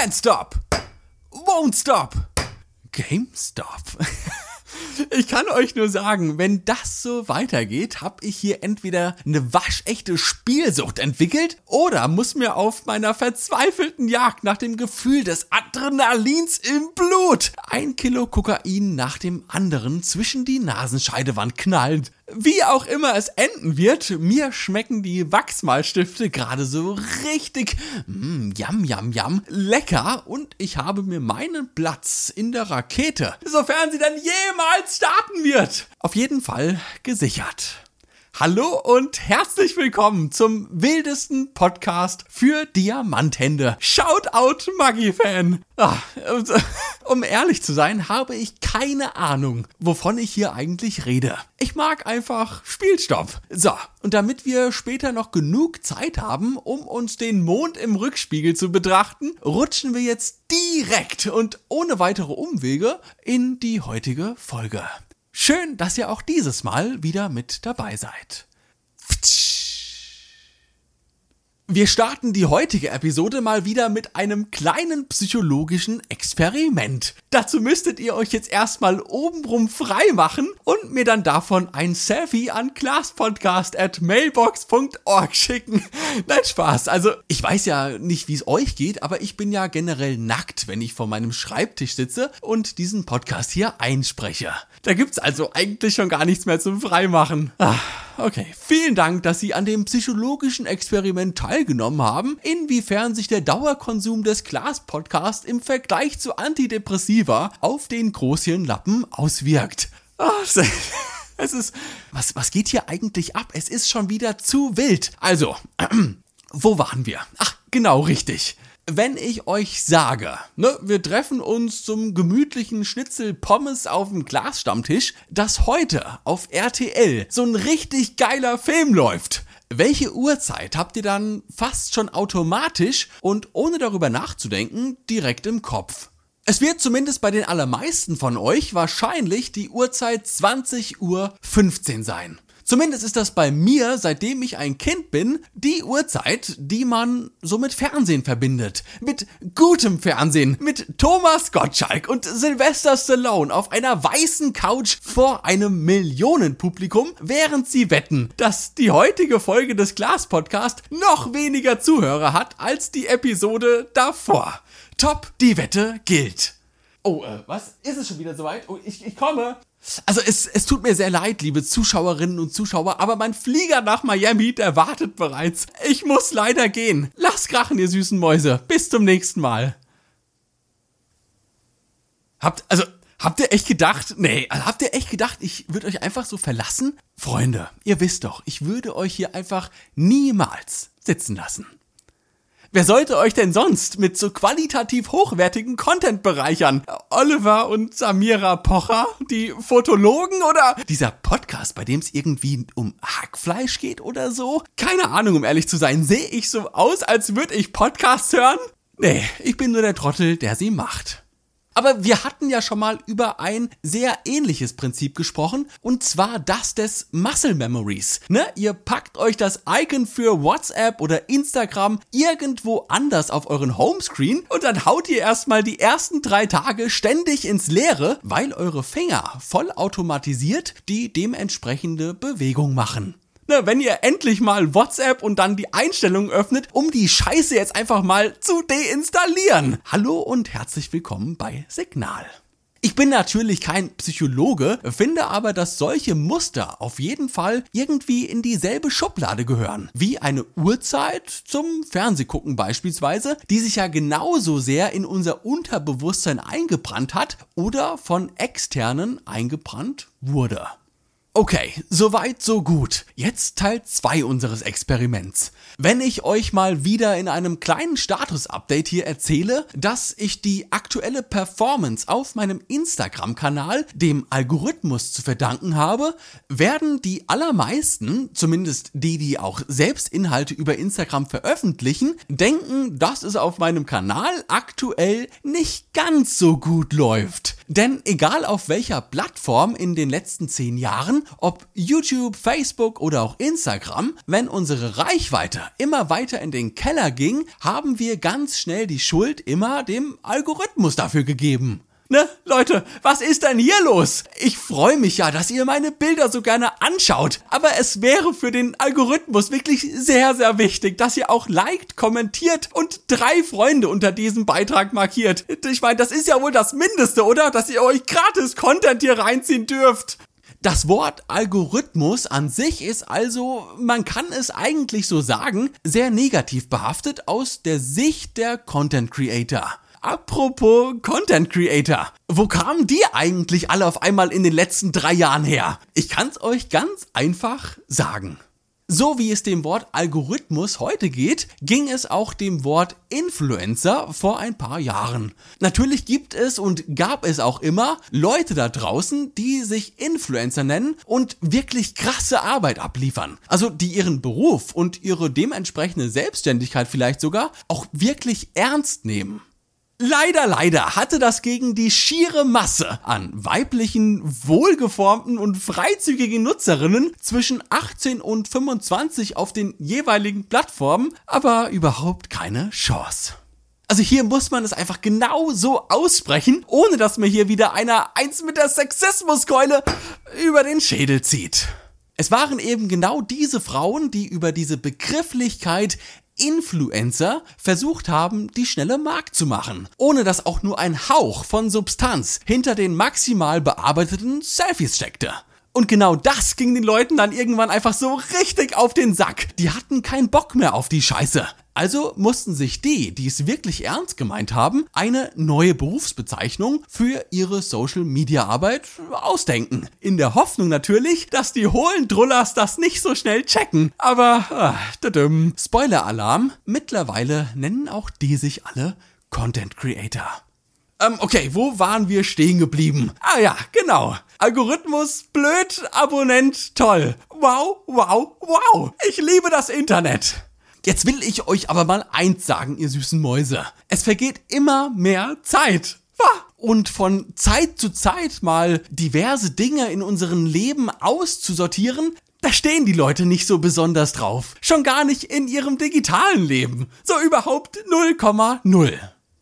Can't stop. Won't stop. GameStop. Ich kann euch nur sagen, wenn das so weitergeht, habe ich hier entweder eine waschechte Spielsucht entwickelt oder muss mir auf meiner verzweifelten Jagd nach dem Gefühl des Adrenalins im Blut ein Kilo Kokain nach dem anderen zwischen die Nasenscheidewand knallen. Wie auch immer es enden wird, mir schmecken die Wachsmalstifte gerade so richtig. Mm, yam yam yam lecker. Und ich habe mir meinen Platz in der Rakete, sofern sie dann jemals starten wird, auf jeden Fall gesichert. Hallo und herzlich willkommen zum wildesten Podcast für Diamanthände. Shoutout Maggi-Fan. Um ehrlich zu sein, habe ich keine Ahnung, wovon ich hier eigentlich rede. Ich mag einfach Spielstopp. So, und damit wir später noch genug Zeit haben, um uns den Mond im Rückspiegel zu betrachten, rutschen wir jetzt direkt und ohne weitere Umwege in die heutige Folge. Schön, dass ihr auch dieses Mal wieder mit dabei seid. Wir starten die heutige Episode mal wieder mit einem kleinen psychologischen Experiment. Dazu müsstet ihr euch jetzt erstmal obenrum frei machen und mir dann davon ein Selfie an classpodcast at mailbox.org schicken. Nein, Spaß. Also, ich weiß ja nicht, wie es euch geht, aber ich bin ja generell nackt, wenn ich vor meinem Schreibtisch sitze und diesen Podcast hier einspreche. Da gibt's also eigentlich schon gar nichts mehr zum Freimachen. Ah. Okay, vielen Dank, dass Sie an dem psychologischen Experiment teilgenommen haben, inwiefern sich der Dauerkonsum des Glas-Podcasts im Vergleich zu Antidepressiva auf den Großhirnlappen auswirkt. Oh, es ist. Was, was geht hier eigentlich ab? Es ist schon wieder zu wild. Also, äh, wo waren wir? Ach, genau richtig wenn ich euch sage, ne, wir treffen uns zum gemütlichen Schnitzel Pommes auf dem Glasstammtisch, dass heute auf RTL so ein richtig geiler Film läuft. Welche Uhrzeit habt ihr dann fast schon automatisch und ohne darüber nachzudenken direkt im Kopf? Es wird zumindest bei den allermeisten von euch wahrscheinlich die Uhrzeit 20 Uhr 15 sein. Zumindest ist das bei mir, seitdem ich ein Kind bin, die Uhrzeit, die man so mit Fernsehen verbindet. Mit gutem Fernsehen, mit Thomas Gottschalk und Sylvester Stallone auf einer weißen Couch vor einem Millionenpublikum, während sie wetten, dass die heutige Folge des Glas Podcast noch weniger Zuhörer hat als die Episode davor. Top, die Wette gilt. Oh, äh, was? Ist es schon wieder soweit? Oh, ich, ich komme. Also es, es tut mir sehr leid, liebe Zuschauerinnen und Zuschauer, aber mein Flieger nach Miami, der wartet bereits. Ich muss leider gehen. Lasst krachen, ihr süßen Mäuse. Bis zum nächsten Mal. Habt, also, habt ihr echt gedacht, nee, also habt ihr echt gedacht, ich würde euch einfach so verlassen? Freunde, ihr wisst doch, ich würde euch hier einfach niemals sitzen lassen. Wer sollte euch denn sonst mit so qualitativ hochwertigen Content bereichern? Oliver und Samira Pocher, die Fotologen oder dieser Podcast, bei dem es irgendwie um Hackfleisch geht oder so? Keine Ahnung, um ehrlich zu sein. Sehe ich so aus, als würde ich Podcasts hören? Nee, ich bin nur der Trottel, der sie macht. Aber wir hatten ja schon mal über ein sehr ähnliches Prinzip gesprochen, und zwar das des Muscle Memories. Ne? Ihr packt euch das Icon für WhatsApp oder Instagram irgendwo anders auf euren Homescreen und dann haut ihr erstmal die ersten drei Tage ständig ins Leere, weil eure Finger vollautomatisiert die dementsprechende Bewegung machen. Ne, wenn ihr endlich mal WhatsApp und dann die Einstellungen öffnet, um die Scheiße jetzt einfach mal zu deinstallieren. Hallo und herzlich willkommen bei Signal. Ich bin natürlich kein Psychologe, finde aber, dass solche Muster auf jeden Fall irgendwie in dieselbe Schublade gehören. Wie eine Uhrzeit zum Fernsehgucken beispielsweise, die sich ja genauso sehr in unser Unterbewusstsein eingebrannt hat oder von externen eingebrannt wurde. Okay, soweit, so gut. Jetzt Teil 2 unseres Experiments. Wenn ich euch mal wieder in einem kleinen Status-Update hier erzähle, dass ich die aktuelle Performance auf meinem Instagram-Kanal dem Algorithmus zu verdanken habe, werden die allermeisten, zumindest die, die auch selbst Inhalte über Instagram veröffentlichen, denken, dass es auf meinem Kanal aktuell nicht ganz so gut läuft. Denn egal auf welcher Plattform in den letzten zehn Jahren, ob YouTube, Facebook oder auch Instagram, wenn unsere Reichweite immer weiter in den Keller ging, haben wir ganz schnell die Schuld immer dem Algorithmus dafür gegeben. Ne, Leute, was ist denn hier los? Ich freue mich ja, dass ihr meine Bilder so gerne anschaut, aber es wäre für den Algorithmus wirklich sehr, sehr wichtig, dass ihr auch liked, kommentiert und drei Freunde unter diesem Beitrag markiert. Ich meine, das ist ja wohl das Mindeste, oder? Dass ihr euch gratis Content hier reinziehen dürft. Das Wort Algorithmus an sich ist also, man kann es eigentlich so sagen, sehr negativ behaftet aus der Sicht der Content Creator. Apropos Content Creator. Wo kamen die eigentlich alle auf einmal in den letzten drei Jahren her? Ich kann's euch ganz einfach sagen. So wie es dem Wort Algorithmus heute geht, ging es auch dem Wort Influencer vor ein paar Jahren. Natürlich gibt es und gab es auch immer Leute da draußen, die sich Influencer nennen und wirklich krasse Arbeit abliefern. Also die ihren Beruf und ihre dementsprechende Selbstständigkeit vielleicht sogar auch wirklich ernst nehmen. Leider, leider hatte das gegen die schiere Masse an weiblichen, wohlgeformten und freizügigen Nutzerinnen zwischen 18 und 25 auf den jeweiligen Plattformen aber überhaupt keine Chance. Also hier muss man es einfach genau so aussprechen, ohne dass mir hier wieder einer eins mit der Sexismuskeule über den Schädel zieht. Es waren eben genau diese Frauen, die über diese Begrifflichkeit Influencer versucht haben, die schnelle Markt zu machen, ohne dass auch nur ein Hauch von Substanz hinter den maximal bearbeiteten Selfies steckte. Und genau das ging den Leuten dann irgendwann einfach so richtig auf den Sack. Die hatten keinen Bock mehr auf die Scheiße. Also mussten sich die, die es wirklich ernst gemeint haben, eine neue Berufsbezeichnung für ihre Social Media Arbeit ausdenken. In der Hoffnung natürlich, dass die hohlen Drullers das nicht so schnell checken. Aber, äh, Spoiler-Alarm, mittlerweile nennen auch die sich alle Content Creator. Ähm, okay, wo waren wir stehen geblieben? Ah ja, genau. Algorithmus, blöd, Abonnent, toll. Wow, wow, wow. Ich liebe das Internet. Jetzt will ich euch aber mal eins sagen, ihr süßen Mäuse. Es vergeht immer mehr Zeit. Und von Zeit zu Zeit mal diverse Dinge in unserem Leben auszusortieren, da stehen die Leute nicht so besonders drauf. Schon gar nicht in ihrem digitalen Leben. So überhaupt 0,0.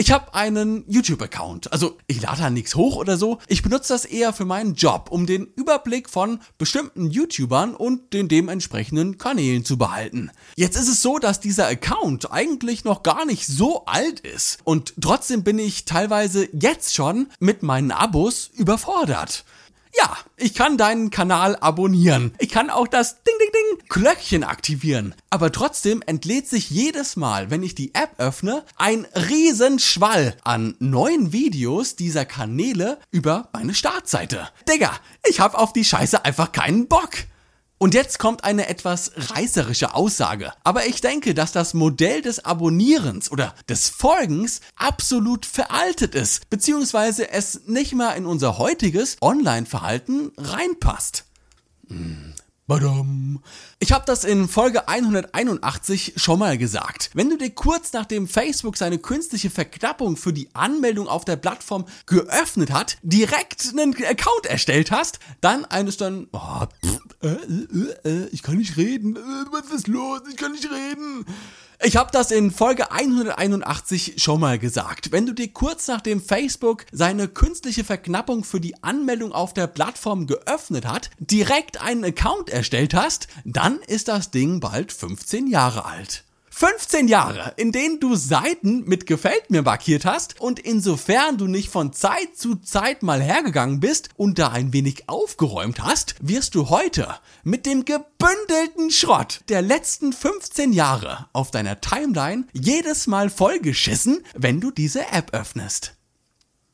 Ich habe einen YouTube-Account. Also ich lade da nichts hoch oder so. Ich benutze das eher für meinen Job, um den Überblick von bestimmten YouTubern und den dementsprechenden Kanälen zu behalten. Jetzt ist es so, dass dieser Account eigentlich noch gar nicht so alt ist. Und trotzdem bin ich teilweise jetzt schon mit meinen Abos überfordert. Ja, ich kann deinen Kanal abonnieren. Ich kann auch das Ding Ding Ding Glöckchen aktivieren. Aber trotzdem entlädt sich jedes Mal, wenn ich die App öffne, ein Riesenschwall an neuen Videos dieser Kanäle über meine Startseite. Digga, ich hab auf die Scheiße einfach keinen Bock. Und jetzt kommt eine etwas reißerische Aussage. Aber ich denke, dass das Modell des Abonnierens oder des Folgens absolut veraltet ist, beziehungsweise es nicht mal in unser heutiges Online-Verhalten reinpasst. Hm. Ich habe das in Folge 181 schon mal gesagt. Wenn du dir kurz nachdem Facebook seine künstliche Verknappung für die Anmeldung auf der Plattform geöffnet hat, direkt einen Account erstellt hast, dann eines dann, oh, äh, äh, äh, ich kann nicht reden, äh, was ist los, ich kann nicht reden. Ich habe das in Folge 181 schon mal gesagt. Wenn du dir kurz nachdem Facebook seine künstliche Verknappung für die Anmeldung auf der Plattform geöffnet hat, direkt einen Account erstellt hast, dann ist das Ding bald 15 Jahre alt. 15 Jahre, in denen du Seiten mit Gefällt mir markiert hast und insofern du nicht von Zeit zu Zeit mal hergegangen bist und da ein wenig aufgeräumt hast, wirst du heute mit dem gebündelten Schrott der letzten 15 Jahre auf deiner Timeline jedes Mal vollgeschissen, wenn du diese App öffnest.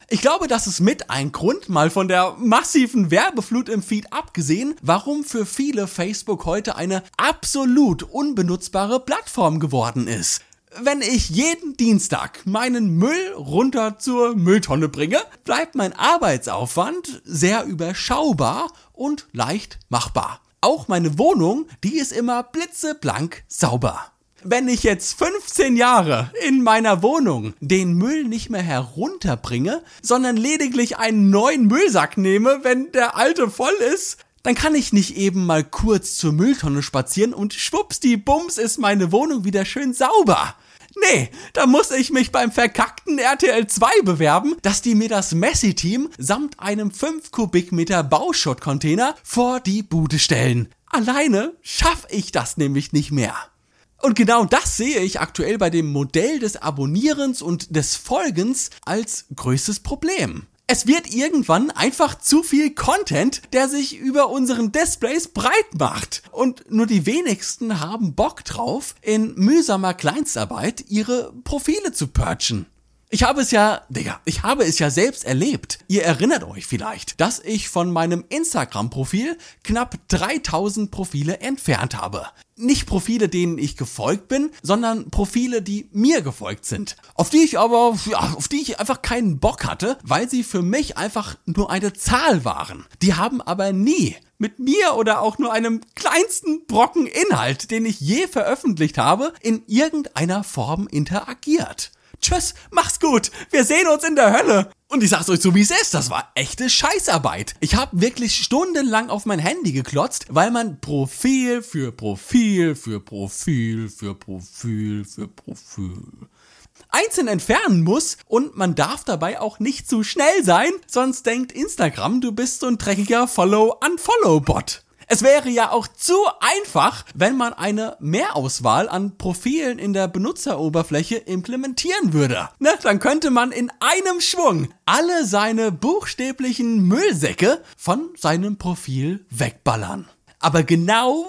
Ich glaube, das ist mit ein Grund, mal von der massiven Werbeflut im Feed abgesehen, warum für viele Facebook heute eine absolut unbenutzbare Plattform geworden ist. Wenn ich jeden Dienstag meinen Müll runter zur Mülltonne bringe, bleibt mein Arbeitsaufwand sehr überschaubar und leicht machbar. Auch meine Wohnung, die ist immer blitzeblank sauber. Wenn ich jetzt 15 Jahre in meiner Wohnung den Müll nicht mehr herunterbringe, sondern lediglich einen neuen Müllsack nehme, wenn der alte voll ist, dann kann ich nicht eben mal kurz zur Mülltonne spazieren und schwupps die Bums ist meine Wohnung wieder schön sauber. Nee, da muss ich mich beim verkackten RTL 2 bewerben, dass die mir das Messi-Team samt einem 5 Kubikmeter Bauschuttcontainer vor die Bude stellen. Alleine schaff ich das nämlich nicht mehr. Und genau das sehe ich aktuell bei dem Modell des Abonnierens und des Folgens als größtes Problem. Es wird irgendwann einfach zu viel Content, der sich über unseren Displays breit macht. Und nur die wenigsten haben Bock drauf, in mühsamer Kleinstarbeit ihre Profile zu purchen. Ich habe es ja, Digga, ich habe es ja selbst erlebt. Ihr erinnert euch vielleicht, dass ich von meinem Instagram-Profil knapp 3000 Profile entfernt habe. Nicht Profile, denen ich gefolgt bin, sondern Profile, die mir gefolgt sind. Auf die ich aber, ja, auf die ich einfach keinen Bock hatte, weil sie für mich einfach nur eine Zahl waren. Die haben aber nie mit mir oder auch nur einem kleinsten Brocken Inhalt, den ich je veröffentlicht habe, in irgendeiner Form interagiert. Tschüss, mach's gut. Wir sehen uns in der Hölle. Und ich sag's euch so, wie es ist, das war echte Scheißarbeit. Ich habe wirklich stundenlang auf mein Handy geklotzt, weil man Profil für Profil für Profil für Profil für Profil einzeln entfernen muss und man darf dabei auch nicht zu schnell sein, sonst denkt Instagram, du bist so ein dreckiger Follow-Unfollow-Bot. Es wäre ja auch zu einfach, wenn man eine Mehrauswahl an Profilen in der Benutzeroberfläche implementieren würde. Ne? Dann könnte man in einem Schwung alle seine buchstäblichen Müllsäcke von seinem Profil wegballern. Aber genau,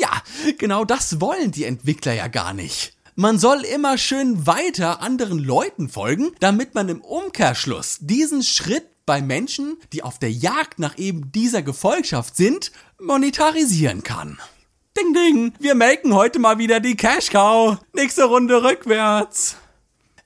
ja, genau das wollen die Entwickler ja gar nicht. Man soll immer schön weiter anderen Leuten folgen, damit man im Umkehrschluss diesen Schritt bei Menschen, die auf der Jagd nach eben dieser Gefolgschaft sind, monetarisieren kann. Ding ding, wir melken heute mal wieder die Cash Cow. Nächste Runde rückwärts.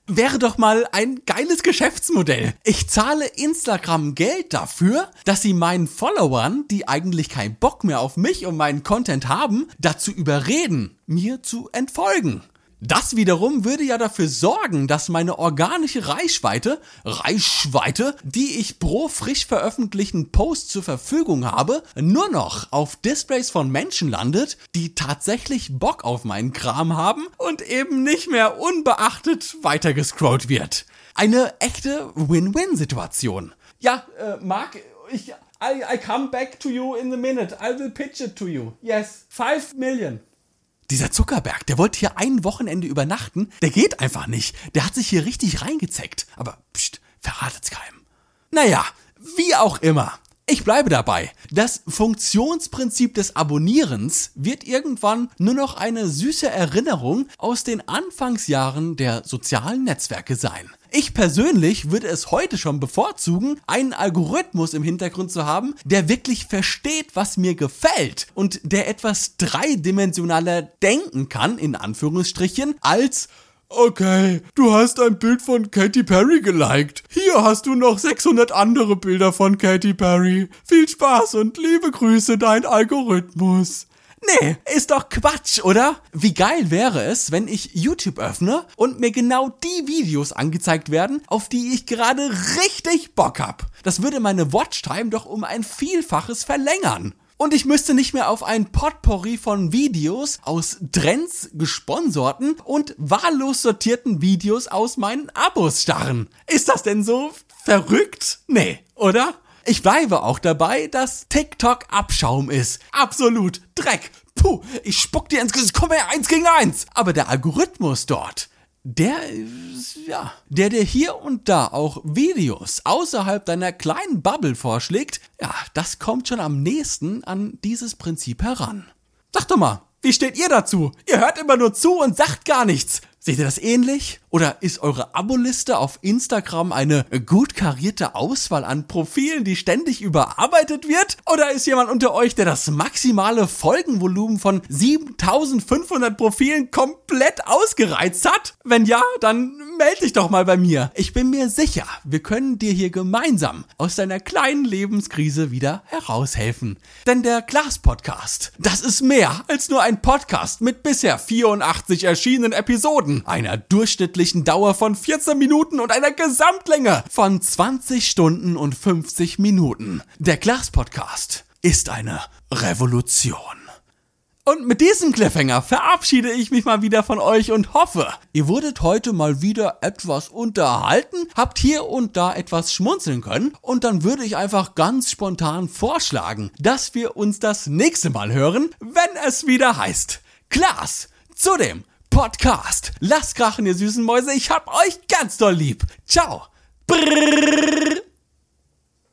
Wäre doch mal ein geiles Geschäftsmodell. Ich zahle Instagram Geld dafür, dass sie meinen Followern, die eigentlich keinen Bock mehr auf mich und meinen Content haben, dazu überreden, mir zu entfolgen. Das wiederum würde ja dafür sorgen, dass meine organische Reichweite, Reichweite, die ich pro frisch veröffentlichten Post zur Verfügung habe, nur noch auf Displays von Menschen landet, die tatsächlich Bock auf meinen Kram haben und eben nicht mehr unbeachtet weitergescrollt wird. Eine echte Win-Win-Situation. Ja, äh, Marc, ich, I, I come back to you in a minute. I will pitch it to you. Yes, 5 million. Dieser Zuckerberg, der wollte hier ein Wochenende übernachten. Der geht einfach nicht. Der hat sich hier richtig reingezeckt. Aber pst, verratet's keinem. Naja, wie auch immer. Ich bleibe dabei. Das Funktionsprinzip des Abonnierens wird irgendwann nur noch eine süße Erinnerung aus den Anfangsjahren der sozialen Netzwerke sein. Ich persönlich würde es heute schon bevorzugen, einen Algorithmus im Hintergrund zu haben, der wirklich versteht, was mir gefällt und der etwas dreidimensionaler denken kann, in Anführungsstrichen, als Okay, du hast ein Bild von Katy Perry geliked. Hier hast du noch 600 andere Bilder von Katy Perry. Viel Spaß und liebe Grüße, dein Algorithmus. Nee, ist doch Quatsch, oder? Wie geil wäre es, wenn ich YouTube öffne und mir genau die Videos angezeigt werden, auf die ich gerade richtig Bock hab. Das würde meine Watchtime doch um ein Vielfaches verlängern. Und ich müsste nicht mehr auf ein Potpourri von Videos aus Trends gesponserten und wahllos sortierten Videos aus meinen Abos starren. Ist das denn so verrückt? Nee, oder? Ich bleibe auch dabei, dass TikTok Abschaum ist. Absolut Dreck. Puh, ich spuck dir ins Gesicht. Komm her, eins gegen eins. Aber der Algorithmus dort, der, ja, der dir hier und da auch Videos außerhalb deiner kleinen Bubble vorschlägt, ja, das kommt schon am nächsten an dieses Prinzip heran. Sag doch mal, wie steht ihr dazu? Ihr hört immer nur zu und sagt gar nichts. Seht ihr das ähnlich? Oder ist eure Aboliste auf Instagram eine gut karierte Auswahl an Profilen, die ständig überarbeitet wird? Oder ist jemand unter euch, der das maximale Folgenvolumen von 7500 Profilen komplett ausgereizt hat? Wenn ja, dann melde dich doch mal bei mir. Ich bin mir sicher, wir können dir hier gemeinsam aus deiner kleinen Lebenskrise wieder heraushelfen. Denn der Glas Podcast, das ist mehr als nur ein Podcast mit bisher 84 erschienenen Episoden einer durchschnittlichen Dauer von 14 Minuten und einer Gesamtlänge von 20 Stunden und 50 Minuten. Der Glas Podcast ist eine Revolution. Und mit diesem Cliffhanger verabschiede ich mich mal wieder von euch und hoffe, ihr wurdet heute mal wieder etwas unterhalten, habt hier und da etwas schmunzeln können und dann würde ich einfach ganz spontan vorschlagen, dass wir uns das nächste Mal hören, wenn es wieder heißt Glas zu dem Podcast. Lasst krachen, ihr süßen Mäuse. Ich hab euch ganz doll lieb. Ciao. Brrr.